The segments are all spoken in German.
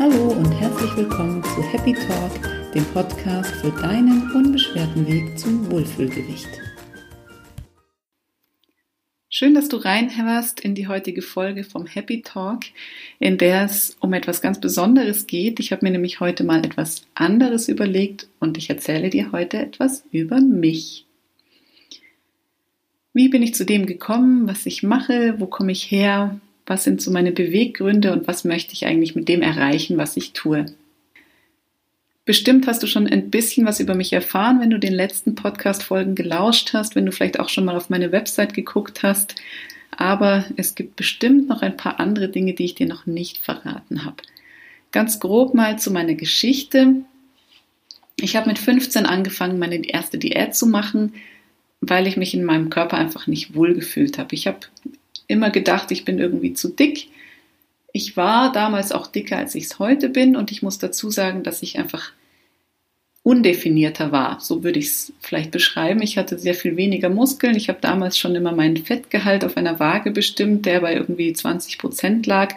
Hallo und herzlich willkommen zu Happy Talk, dem Podcast für deinen unbeschwerten Weg zum Wohlfühlgewicht. Schön, dass du reinhörst in die heutige Folge vom Happy Talk, in der es um etwas ganz Besonderes geht. Ich habe mir nämlich heute mal etwas anderes überlegt und ich erzähle dir heute etwas über mich. Wie bin ich zu dem gekommen, was ich mache, wo komme ich her, was sind so meine Beweggründe und was möchte ich eigentlich mit dem erreichen, was ich tue. Bestimmt hast du schon ein bisschen was über mich erfahren, wenn du den letzten Podcast-Folgen gelauscht hast, wenn du vielleicht auch schon mal auf meine Website geguckt hast. Aber es gibt bestimmt noch ein paar andere Dinge, die ich dir noch nicht verraten habe. Ganz grob mal zu meiner Geschichte. Ich habe mit 15 angefangen, meine erste Diät zu machen, weil ich mich in meinem Körper einfach nicht wohlgefühlt habe. Ich habe immer gedacht, ich bin irgendwie zu dick. Ich war damals auch dicker, als ich es heute bin und ich muss dazu sagen, dass ich einfach undefinierter war. So würde ich es vielleicht beschreiben. Ich hatte sehr viel weniger Muskeln. Ich habe damals schon immer meinen Fettgehalt auf einer Waage bestimmt, der bei irgendwie 20 Prozent lag.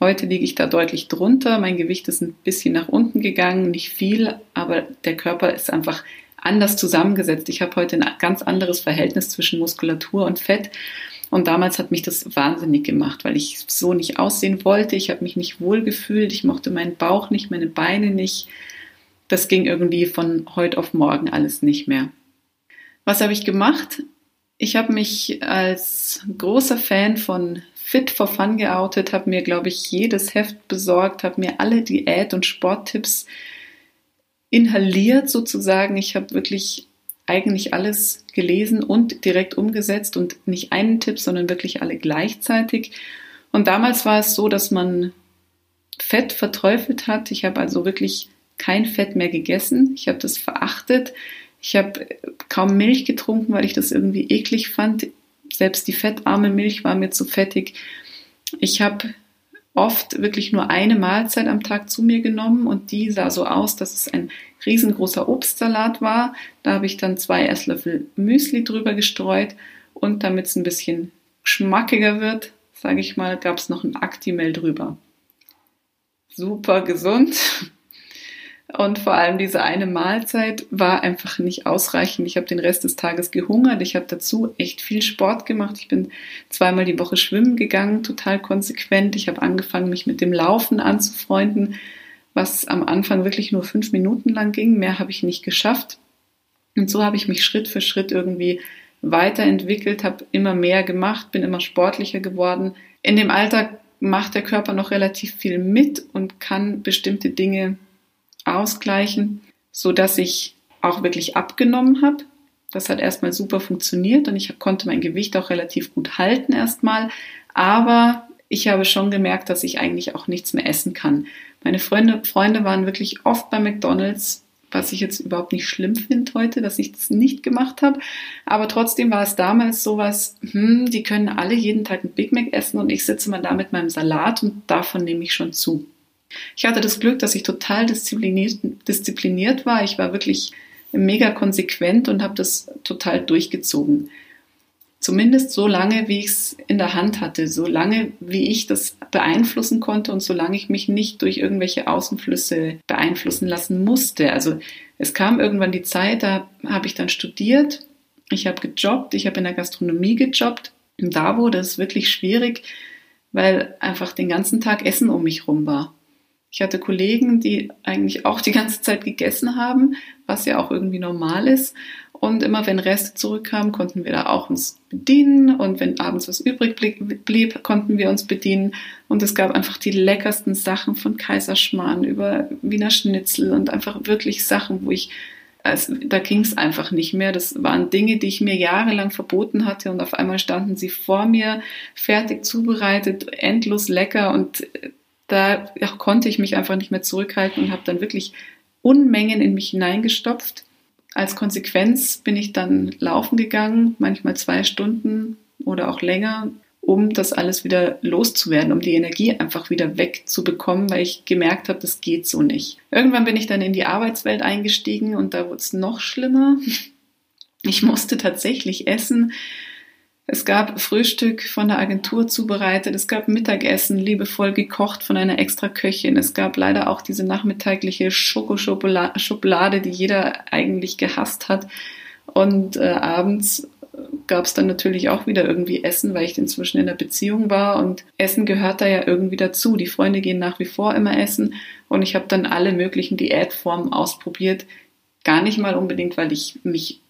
Heute liege ich da deutlich drunter. Mein Gewicht ist ein bisschen nach unten gegangen, nicht viel, aber der Körper ist einfach anders zusammengesetzt. Ich habe heute ein ganz anderes Verhältnis zwischen Muskulatur und Fett. Und damals hat mich das wahnsinnig gemacht, weil ich so nicht aussehen wollte. Ich habe mich nicht wohl gefühlt. Ich mochte meinen Bauch nicht, meine Beine nicht. Das ging irgendwie von heute auf morgen alles nicht mehr. Was habe ich gemacht? Ich habe mich als großer Fan von Fit for Fun geoutet, habe mir, glaube ich, jedes Heft besorgt, habe mir alle Diät- und Sporttipps inhaliert sozusagen. Ich habe wirklich eigentlich alles gelesen und direkt umgesetzt und nicht einen Tipp, sondern wirklich alle gleichzeitig. Und damals war es so, dass man Fett verteufelt hat. Ich habe also wirklich kein Fett mehr gegessen. Ich habe das verachtet. Ich habe kaum Milch getrunken, weil ich das irgendwie eklig fand. Selbst die fettarme Milch war mir zu fettig. Ich habe oft wirklich nur eine Mahlzeit am Tag zu mir genommen und die sah so aus, dass es ein riesengroßer Obstsalat war. Da habe ich dann zwei Esslöffel Müsli drüber gestreut und damit es ein bisschen schmackiger wird, sage ich mal, gab es noch ein Actimel drüber. Super gesund. Und vor allem diese eine Mahlzeit war einfach nicht ausreichend. Ich habe den Rest des Tages gehungert. Ich habe dazu echt viel Sport gemacht. Ich bin zweimal die Woche schwimmen gegangen, total konsequent. Ich habe angefangen, mich mit dem Laufen anzufreunden, was am Anfang wirklich nur fünf Minuten lang ging. Mehr habe ich nicht geschafft. Und so habe ich mich Schritt für Schritt irgendwie weiterentwickelt, habe immer mehr gemacht, bin immer sportlicher geworden. In dem Alltag macht der Körper noch relativ viel mit und kann bestimmte Dinge ausgleichen, so dass ich auch wirklich abgenommen habe. Das hat erstmal super funktioniert und ich konnte mein Gewicht auch relativ gut halten erstmal. Aber ich habe schon gemerkt, dass ich eigentlich auch nichts mehr essen kann. Meine Freunde, Freunde waren wirklich oft bei McDonald's, was ich jetzt überhaupt nicht schlimm finde heute, dass ich das nicht gemacht habe. Aber trotzdem war es damals sowas, hm, die können alle jeden Tag ein Big Mac essen und ich sitze mal da mit meinem Salat und davon nehme ich schon zu. Ich hatte das Glück, dass ich total diszipliniert, diszipliniert war. Ich war wirklich mega konsequent und habe das total durchgezogen. Zumindest so lange, wie ich es in der Hand hatte, so lange, wie ich das beeinflussen konnte und solange ich mich nicht durch irgendwelche Außenflüsse beeinflussen lassen musste. Also es kam irgendwann die Zeit, da habe ich dann studiert, ich habe gejobbt, ich habe in der Gastronomie gejobbt. Und da wurde es wirklich schwierig, weil einfach den ganzen Tag Essen um mich rum war. Ich hatte Kollegen, die eigentlich auch die ganze Zeit gegessen haben, was ja auch irgendwie normal ist. Und immer wenn Reste zurückkamen, konnten wir da auch uns bedienen. Und wenn abends was übrig blieb, konnten wir uns bedienen. Und es gab einfach die leckersten Sachen von Kaiserschmarrn über Wiener Schnitzel und einfach wirklich Sachen, wo ich, also, da ging es einfach nicht mehr. Das waren Dinge, die ich mir jahrelang verboten hatte. Und auf einmal standen sie vor mir, fertig zubereitet, endlos lecker. Und da konnte ich mich einfach nicht mehr zurückhalten und habe dann wirklich Unmengen in mich hineingestopft. Als Konsequenz bin ich dann laufen gegangen, manchmal zwei Stunden oder auch länger, um das alles wieder loszuwerden, um die Energie einfach wieder wegzubekommen, weil ich gemerkt habe, das geht so nicht. Irgendwann bin ich dann in die Arbeitswelt eingestiegen und da wurde es noch schlimmer. Ich musste tatsächlich essen Es gab Frühstück von der Agentur zubereitet, es gab Mittagessen liebevoll gekocht von einer extra Köchin. Es gab leider auch diese nachmittagliche Schokoschokolade, die jeder eigentlich gehasst hat. Und äh, abends gab es dann natürlich auch wieder irgendwie Essen, weil ich inzwischen in der Beziehung war und Essen gehört da ja irgendwie dazu. Die Freunde gehen nach wie vor immer essen und ich habe dann alle möglichen Diätformen ausprobiert. Gar nicht mal unbedingt, weil ich mich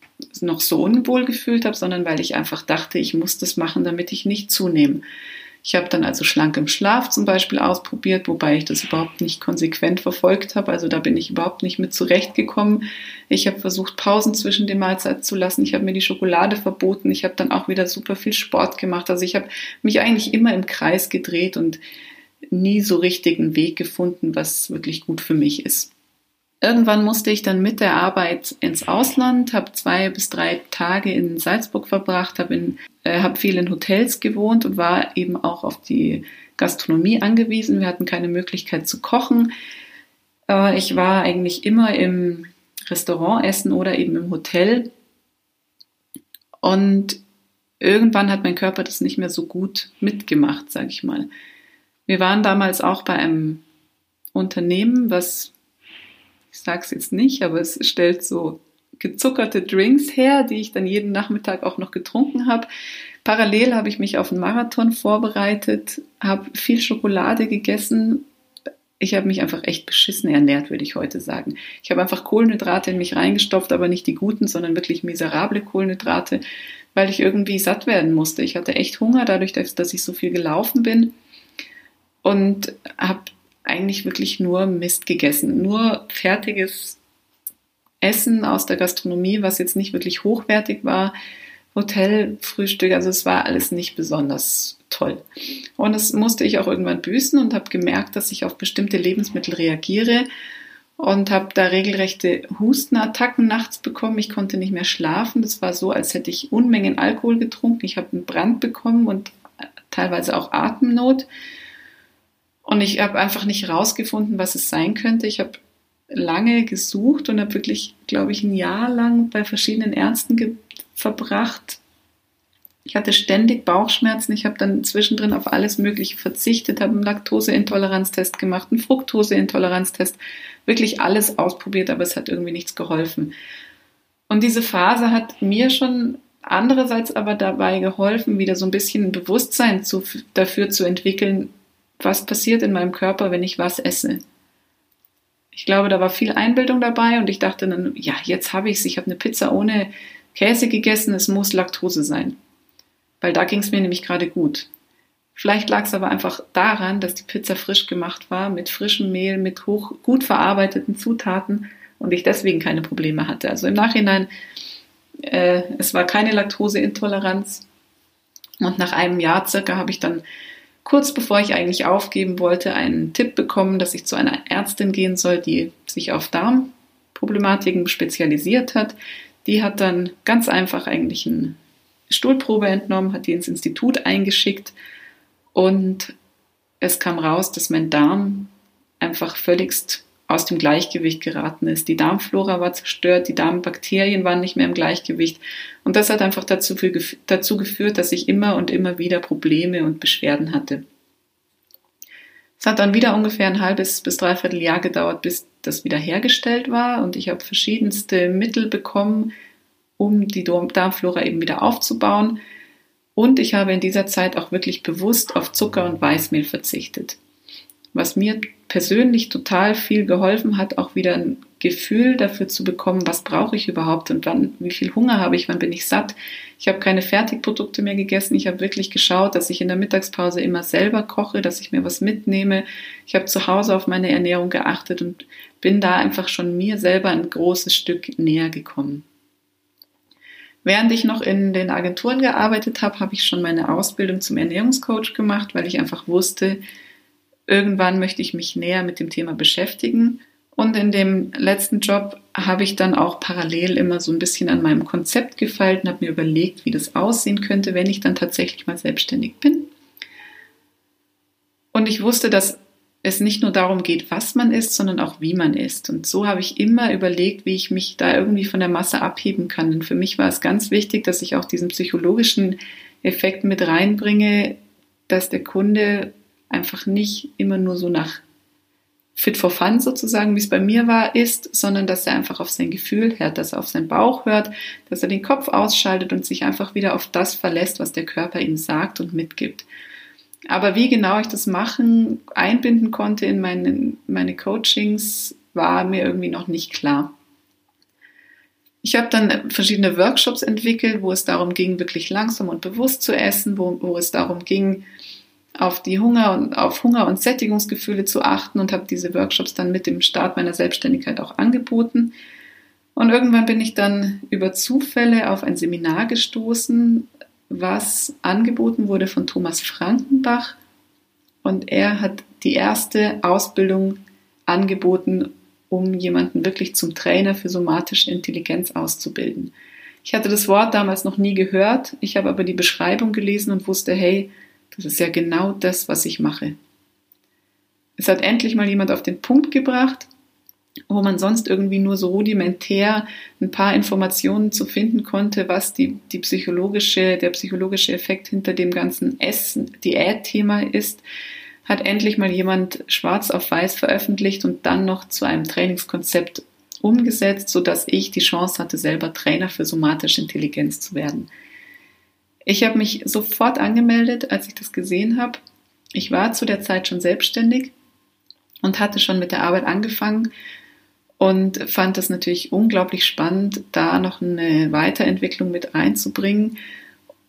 noch so unwohl gefühlt habe, sondern weil ich einfach dachte, ich muss das machen, damit ich nicht zunehme. Ich habe dann also schlank im Schlaf zum Beispiel ausprobiert, wobei ich das überhaupt nicht konsequent verfolgt habe. Also da bin ich überhaupt nicht mit zurechtgekommen. Ich habe versucht, Pausen zwischen den Mahlzeiten zu lassen. Ich habe mir die Schokolade verboten. Ich habe dann auch wieder super viel Sport gemacht. Also ich habe mich eigentlich immer im Kreis gedreht und nie so richtig einen Weg gefunden, was wirklich gut für mich ist. Irgendwann musste ich dann mit der Arbeit ins Ausland, habe zwei bis drei Tage in Salzburg verbracht, habe äh, hab viel in Hotels gewohnt und war eben auch auf die Gastronomie angewiesen. Wir hatten keine Möglichkeit zu kochen. Äh, ich war eigentlich immer im Restaurant essen oder eben im Hotel. Und irgendwann hat mein Körper das nicht mehr so gut mitgemacht, sage ich mal. Wir waren damals auch bei einem Unternehmen, was ich sage es jetzt nicht, aber es stellt so gezuckerte Drinks her, die ich dann jeden Nachmittag auch noch getrunken habe. Parallel habe ich mich auf einen Marathon vorbereitet, habe viel Schokolade gegessen. Ich habe mich einfach echt beschissen ernährt, würde ich heute sagen. Ich habe einfach Kohlenhydrate in mich reingestopft, aber nicht die guten, sondern wirklich miserable Kohlenhydrate, weil ich irgendwie satt werden musste. Ich hatte echt Hunger dadurch, dass ich so viel gelaufen bin und habe eigentlich wirklich nur Mist gegessen. Nur fertiges Essen aus der Gastronomie, was jetzt nicht wirklich hochwertig war. Hotelfrühstück, also es war alles nicht besonders toll. Und das musste ich auch irgendwann büßen und habe gemerkt, dass ich auf bestimmte Lebensmittel reagiere und habe da regelrechte Hustenattacken nachts bekommen. Ich konnte nicht mehr schlafen. Das war so, als hätte ich Unmengen Alkohol getrunken. Ich habe einen Brand bekommen und teilweise auch Atemnot. Und ich habe einfach nicht rausgefunden, was es sein könnte. Ich habe lange gesucht und habe wirklich, glaube ich, ein Jahr lang bei verschiedenen Ärzten verbracht. Ich hatte ständig Bauchschmerzen. Ich habe dann zwischendrin auf alles Mögliche verzichtet, habe einen Laktoseintoleranztest gemacht, einen Fructoseintoleranztest, wirklich alles ausprobiert, aber es hat irgendwie nichts geholfen. Und diese Phase hat mir schon andererseits aber dabei geholfen, wieder so ein bisschen ein Bewusstsein zu, dafür zu entwickeln, was passiert in meinem Körper, wenn ich was esse. Ich glaube, da war viel Einbildung dabei und ich dachte dann, ja, jetzt habe ich es. Ich habe eine Pizza ohne Käse gegessen, es muss Laktose sein. Weil da ging es mir nämlich gerade gut. Vielleicht lag es aber einfach daran, dass die Pizza frisch gemacht war, mit frischem Mehl, mit hoch, gut verarbeiteten Zutaten und ich deswegen keine Probleme hatte. Also im Nachhinein, äh, es war keine Laktoseintoleranz. Und nach einem Jahr circa habe ich dann kurz bevor ich eigentlich aufgeben wollte, einen Tipp bekommen, dass ich zu einer Ärztin gehen soll, die sich auf Darmproblematiken spezialisiert hat. Die hat dann ganz einfach eigentlich eine Stuhlprobe entnommen, hat die ins Institut eingeschickt und es kam raus, dass mein Darm einfach völligst aus dem Gleichgewicht geraten ist. Die Darmflora war zerstört, die Darmbakterien waren nicht mehr im Gleichgewicht. Und das hat einfach dazu, dazu geführt, dass ich immer und immer wieder Probleme und Beschwerden hatte. Es hat dann wieder ungefähr ein halbes bis dreiviertel Jahr gedauert, bis das wieder hergestellt war. Und ich habe verschiedenste Mittel bekommen, um die Darmflora eben wieder aufzubauen. Und ich habe in dieser Zeit auch wirklich bewusst auf Zucker und Weißmehl verzichtet was mir persönlich total viel geholfen hat, auch wieder ein Gefühl dafür zu bekommen, was brauche ich überhaupt und wann, wie viel Hunger habe ich, wann bin ich satt. Ich habe keine Fertigprodukte mehr gegessen. Ich habe wirklich geschaut, dass ich in der Mittagspause immer selber koche, dass ich mir was mitnehme. Ich habe zu Hause auf meine Ernährung geachtet und bin da einfach schon mir selber ein großes Stück näher gekommen. Während ich noch in den Agenturen gearbeitet habe, habe ich schon meine Ausbildung zum Ernährungscoach gemacht, weil ich einfach wusste, irgendwann möchte ich mich näher mit dem Thema beschäftigen. Und in dem letzten Job habe ich dann auch parallel immer so ein bisschen an meinem Konzept gefeilt und habe mir überlegt, wie das aussehen könnte, wenn ich dann tatsächlich mal selbstständig bin. Und ich wusste, dass es nicht nur darum geht, was man isst, sondern auch wie man isst. Und so habe ich immer überlegt, wie ich mich da irgendwie von der Masse abheben kann. Und für mich war es ganz wichtig, dass ich auch diesen psychologischen Effekt mit reinbringe, dass der Kunde einfach nicht immer nur so nach fit for fun sozusagen, wie es bei mir war, ist, sondern dass er einfach auf sein Gefühl hört, dass er auf seinen Bauch hört, dass er den Kopf ausschaltet und sich einfach wieder auf das verlässt, was der Körper ihm sagt und mitgibt. Aber wie genau ich das machen, einbinden konnte in meine, meine Coachings, war mir irgendwie noch nicht klar. Ich habe dann verschiedene Workshops entwickelt, wo es darum ging, wirklich langsam und bewusst zu essen, wo, wo es darum ging, auf die Hunger und auf Hunger und Sättigungsgefühle zu achten und habe diese Workshops dann mit dem Start meiner Selbstständigkeit auch angeboten. Und irgendwann bin ich dann über Zufälle auf ein Seminar gestoßen, was angeboten wurde von Thomas Frankenbach. Und er hat die erste Ausbildung angeboten, um jemanden wirklich zum Trainer für somatische Intelligenz auszubilden. Ich hatte das Wort damals noch nie gehört, ich habe aber die Beschreibung gelesen und wusste, hey, das ist ja genau das, was ich mache. Es hat endlich mal jemand auf den Punkt gebracht, wo man sonst irgendwie nur so rudimentär ein paar Informationen zu finden konnte, was die, die psychologische, der psychologische Effekt hinter dem ganzen Essen, Diät-Thema ist, hat endlich mal jemand schwarz auf weiß veröffentlicht und dann noch zu einem Trainingskonzept umgesetzt, sodass ich die Chance hatte, selber Trainer für somatische Intelligenz zu werden. Ich habe mich sofort angemeldet, als ich das gesehen habe. Ich war zu der Zeit schon selbstständig und hatte schon mit der Arbeit angefangen und fand es natürlich unglaublich spannend, da noch eine Weiterentwicklung mit einzubringen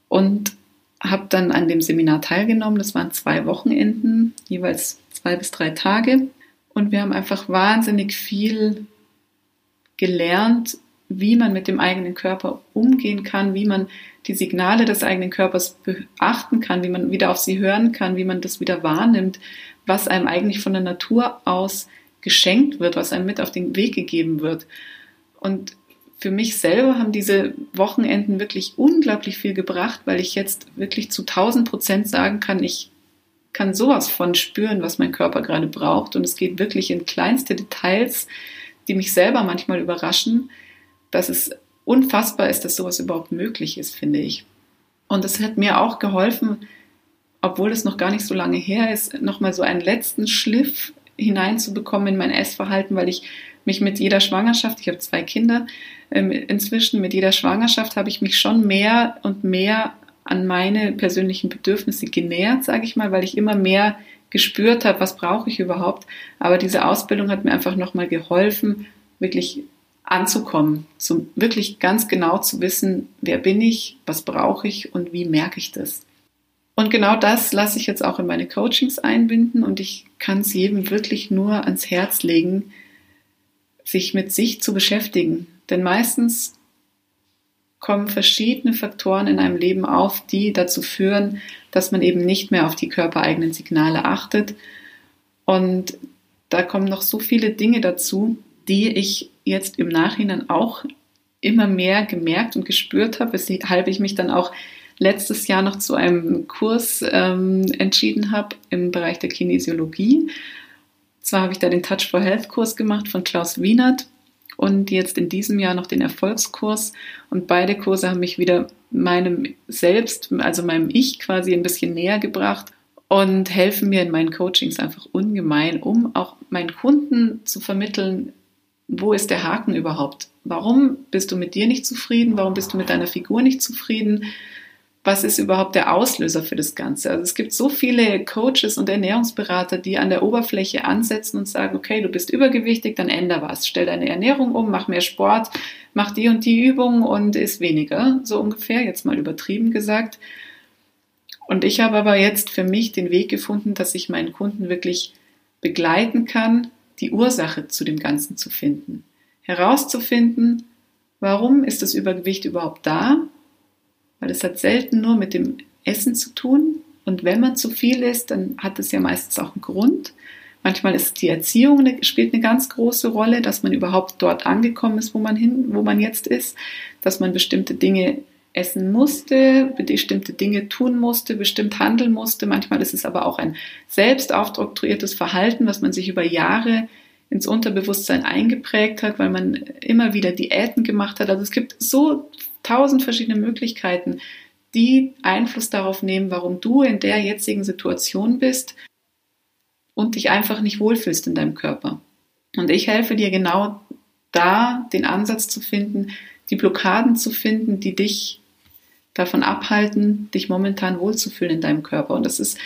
und habe dann an dem Seminar teilgenommen. Das waren zwei Wochenenden, jeweils zwei bis drei Tage. Und wir haben einfach wahnsinnig viel gelernt, wie man mit dem eigenen Körper umgehen kann, wie man die Signale des eigenen Körpers beachten kann, wie man wieder auf sie hören kann, wie man das wieder wahrnimmt, was einem eigentlich von der Natur aus geschenkt wird, was einem mit auf den Weg gegeben wird. Und für mich selber haben diese Wochenenden wirklich unglaublich viel gebracht, weil ich jetzt wirklich zu 1000 Prozent sagen kann, ich kann sowas von spüren, was mein Körper gerade braucht. Und es geht wirklich in kleinste Details, die mich selber manchmal überraschen, dass es unfassbar ist, dass sowas überhaupt möglich ist, finde ich. Und es hat mir auch geholfen, obwohl es noch gar nicht so lange her ist, nochmal so einen letzten Schliff hineinzubekommen in mein Essverhalten, weil ich mich mit jeder Schwangerschaft, ich habe zwei Kinder, ähm, inzwischen mit jeder Schwangerschaft habe ich mich schon mehr und mehr an meine persönlichen Bedürfnisse genähert, sage ich mal, weil ich immer mehr gespürt habe, was brauche ich überhaupt. Aber diese Ausbildung hat mir einfach nochmal geholfen, wirklich anzukommen, so wirklich ganz genau zu wissen, wer bin ich, was brauche ich und wie merke ich das. Und genau das lasse ich jetzt auch in meine Coachings einbinden und ich kann es jedem wirklich nur ans Herz legen, sich mit sich zu beschäftigen. Denn meistens kommen verschiedene Faktoren in einem Leben auf, die dazu führen, dass man eben nicht mehr auf die körpereigenen Signale achtet. Und da kommen noch so viele Dinge dazu, die ich jetzt im Nachhinein auch immer mehr gemerkt und gespürt habe, weshalb ich mich dann auch letztes Jahr noch zu einem Kurs ähm, entschieden habe im Bereich der Kinesiologie. Zwar habe ich da den Touch for Health Kurs gemacht von Klaus Wienert und jetzt in diesem Jahr noch den Erfolgskurs. Und beide Kurse haben mich wieder meinem Selbst, also meinem Ich quasi ein bisschen näher gebracht und helfen mir in meinen Coachings einfach ungemein, um auch meinen Kunden zu vermitteln, wo ist der Haken überhaupt? Warum bist du mit dir nicht zufrieden? Warum bist du mit deiner Figur nicht zufrieden? Was ist überhaupt der Auslöser für das Ganze? Also es gibt so viele Coaches und Ernährungsberater, die an der Oberfläche ansetzen und sagen, okay, du bist übergewichtig, dann änder was. Stell deine Ernährung um, mach mehr Sport, mach die und die Übung und isst weniger, so ungefähr, jetzt mal übertrieben gesagt. Und ich habe aber jetzt für mich den Weg gefunden, dass ich meinen Kunden wirklich begleiten kann, die Ursache zu dem Ganzen zu finden. Herauszufinden, warum ist das Übergewicht überhaupt da? Weil es hat selten nur mit dem Essen zu tun. Und wenn man zu viel isst, dann hat es ja meistens auch einen Grund. Manchmal ist die Erziehung eine, spielt eine ganz große Rolle, dass man überhaupt dort angekommen ist, wo man hin, wo man jetzt ist, dass man bestimmte Dinge essen musste, bestimmte Dinge tun musste, bestimmt handeln musste. Manchmal ist es aber auch ein selbst aufoktroyiertes Verhalten, was man sich über Jahre ins Unterbewusstsein eingeprägt hat, weil man immer wieder Diäten gemacht hat. Also es gibt so tausend verschiedene Möglichkeiten, die Einfluss darauf nehmen, warum du in der jetzigen Situation bist und dich einfach nicht wohlfühlst in deinem Körper. Und ich helfe dir genau da, den Ansatz zu finden, die Blockaden zu finden, die dich davon abhalten, dich momentan wohlzufühlen in deinem Körper. Und das ist,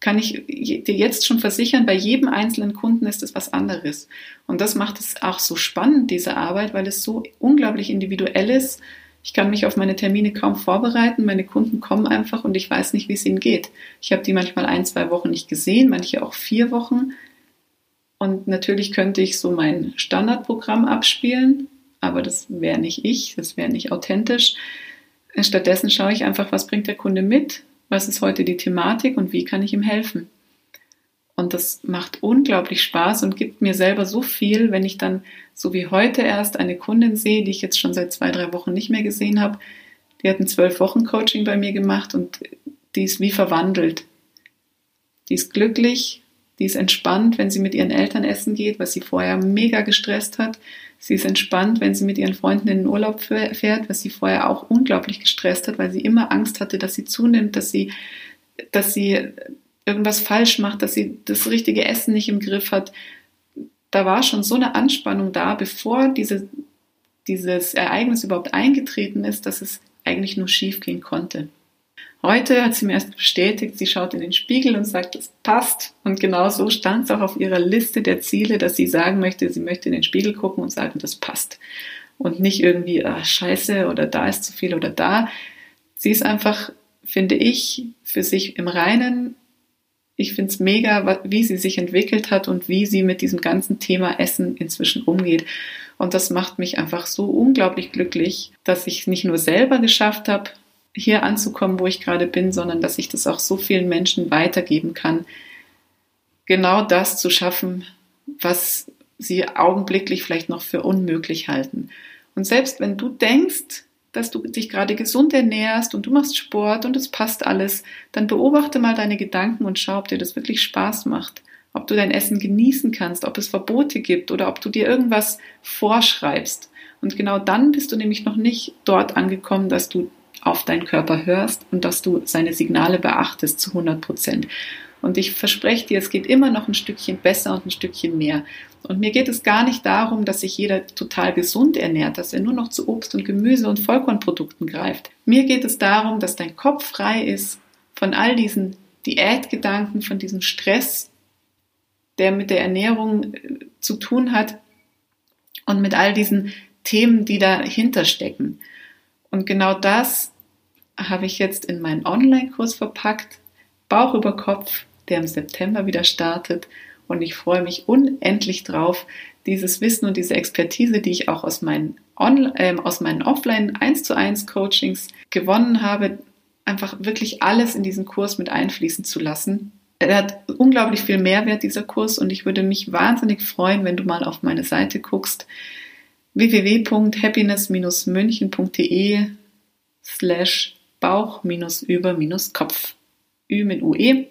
kann ich dir jetzt schon versichern, bei jedem einzelnen Kunden ist es was anderes. Und das macht es auch so spannend, diese Arbeit, weil es so unglaublich individuell ist. Ich kann mich auf meine Termine kaum vorbereiten. Meine Kunden kommen einfach und ich weiß nicht, wie es ihnen geht. Ich habe die manchmal ein, zwei Wochen nicht gesehen, manche auch vier Wochen. Und natürlich könnte ich so mein Standardprogramm abspielen, aber das wäre nicht ich, das wäre nicht authentisch. Stattdessen schaue ich einfach, was bringt der Kunde mit, was ist heute die Thematik und wie kann ich ihm helfen. Und das macht unglaublich Spaß und gibt mir selber so viel, wenn ich dann, so wie heute erst, eine Kundin sehe, die ich jetzt schon seit zwei, drei Wochen nicht mehr gesehen habe. Die hat ein zwölf Wochen Coaching bei mir gemacht und die ist wie verwandelt. Die ist glücklich, die ist entspannt, wenn sie mit ihren Eltern essen geht, was sie vorher mega gestresst hat. Sie ist entspannt, wenn sie mit ihren Freunden in den Urlaub fährt, was sie vorher auch unglaublich gestresst hat, weil sie immer Angst hatte, dass sie zunimmt, dass sie, dass sie irgendwas falsch macht, dass sie das richtige Essen nicht im Griff hat. Da war schon so eine Anspannung da, bevor diese, dieses Ereignis überhaupt eingetreten ist, dass es eigentlich nur schief gehen konnte. Heute hat sie mir erst bestätigt, sie schaut in den Spiegel und sagt, es passt. Und genau so stand es auch auf ihrer Liste der Ziele, dass sie sagen möchte, sie möchte in den Spiegel gucken und sagen, das passt. Und nicht irgendwie, ah, scheiße oder da ist zu viel oder da. Sie ist einfach, finde ich, für sich im Reinen. Ich finde es mega, wie sie sich entwickelt hat und wie sie mit diesem ganzen Thema Essen inzwischen umgeht. Und das macht mich einfach so unglaublich glücklich, dass ich nicht nur selber geschafft habe, hier anzukommen, wo ich gerade bin, sondern dass ich das auch so vielen Menschen weitergeben kann, genau das zu schaffen, was sie augenblicklich vielleicht noch für unmöglich halten. Und selbst wenn du denkst, dass du dich gerade gesund ernährst und du machst Sport und es passt alles, dann beobachte mal deine Gedanken und schau, ob dir das wirklich Spaß macht, ob du dein Essen genießen kannst, ob es Verbote gibt oder ob du dir irgendwas vorschreibst. Und genau dann bist du nämlich noch nicht dort angekommen, dass du auf deinen Körper hörst und dass du seine Signale beachtest zu 100 Prozent. Und ich verspreche dir, es geht immer noch ein Stückchen besser und ein Stückchen mehr. Und mir geht es gar nicht darum, dass sich jeder total gesund ernährt, dass er nur noch zu Obst und Gemüse und Vollkornprodukten greift. Mir geht es darum, dass dein Kopf frei ist von all diesen Diätgedanken, von diesem Stress, der mit der Ernährung äh, zu tun hat und mit all diesen Themen, die dahinter stecken. Und genau das habe ich jetzt in meinen Online-Kurs verpackt, Bauch über Kopf, der im September wieder startet. Und ich freue mich unendlich drauf, dieses Wissen und diese Expertise, die ich auch aus meinen, On äh, aus meinen Offline 1 zu 1 Coachings gewonnen habe, einfach wirklich alles in diesen Kurs mit einfließen zu lassen. Er hat unglaublich viel Mehrwert, dieser Kurs, und ich würde mich wahnsinnig freuen, wenn du mal auf meine Seite guckst www.happiness-münchen.de slash Bauch-über-Kopf. Ü mit UE.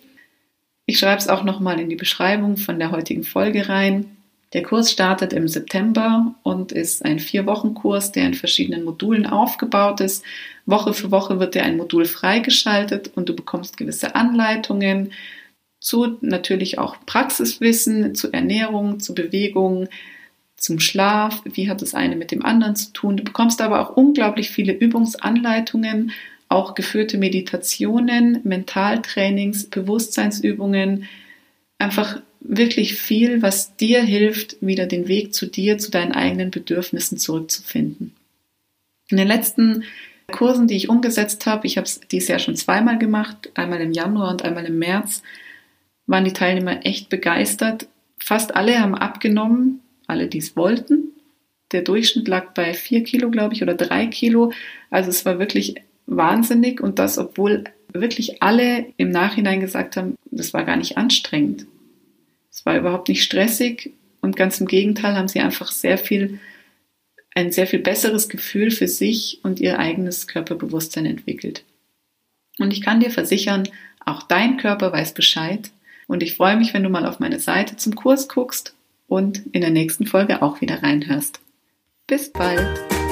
Ich schreibe es auch nochmal in die Beschreibung von der heutigen Folge rein. Der Kurs startet im September und ist ein Vier-Wochen-Kurs, der in verschiedenen Modulen aufgebaut ist. Woche für Woche wird dir ein Modul freigeschaltet und du bekommst gewisse Anleitungen zu natürlich auch Praxiswissen, zu Ernährung, zu Bewegung, zum Schlaf, wie hat das eine mit dem anderen zu tun. Du bekommst aber auch unglaublich viele Übungsanleitungen, auch geführte Meditationen, Mentaltrainings, Bewusstseinsübungen, einfach wirklich viel, was dir hilft, wieder den Weg zu dir, zu deinen eigenen Bedürfnissen zurückzufinden. In den letzten Kursen, die ich umgesetzt habe, ich habe es dieses Jahr schon zweimal gemacht, einmal im Januar und einmal im März, waren die Teilnehmer echt begeistert. Fast alle haben abgenommen, alle, die es wollten. Der Durchschnitt lag bei vier Kilo, glaube ich, oder drei Kilo. Also es war wirklich wahnsinnig und das, obwohl wirklich alle im Nachhinein gesagt haben, das war gar nicht anstrengend. Es war überhaupt nicht stressig und ganz im Gegenteil haben sie einfach sehr viel, ein sehr viel besseres Gefühl für sich und ihr eigenes Körperbewusstsein entwickelt. Und ich kann dir versichern, auch dein Körper weiß Bescheid. Und ich freue mich, wenn du mal auf meine Seite zum Kurs guckst und in der nächsten Folge auch wieder reinhörst. Bis bald!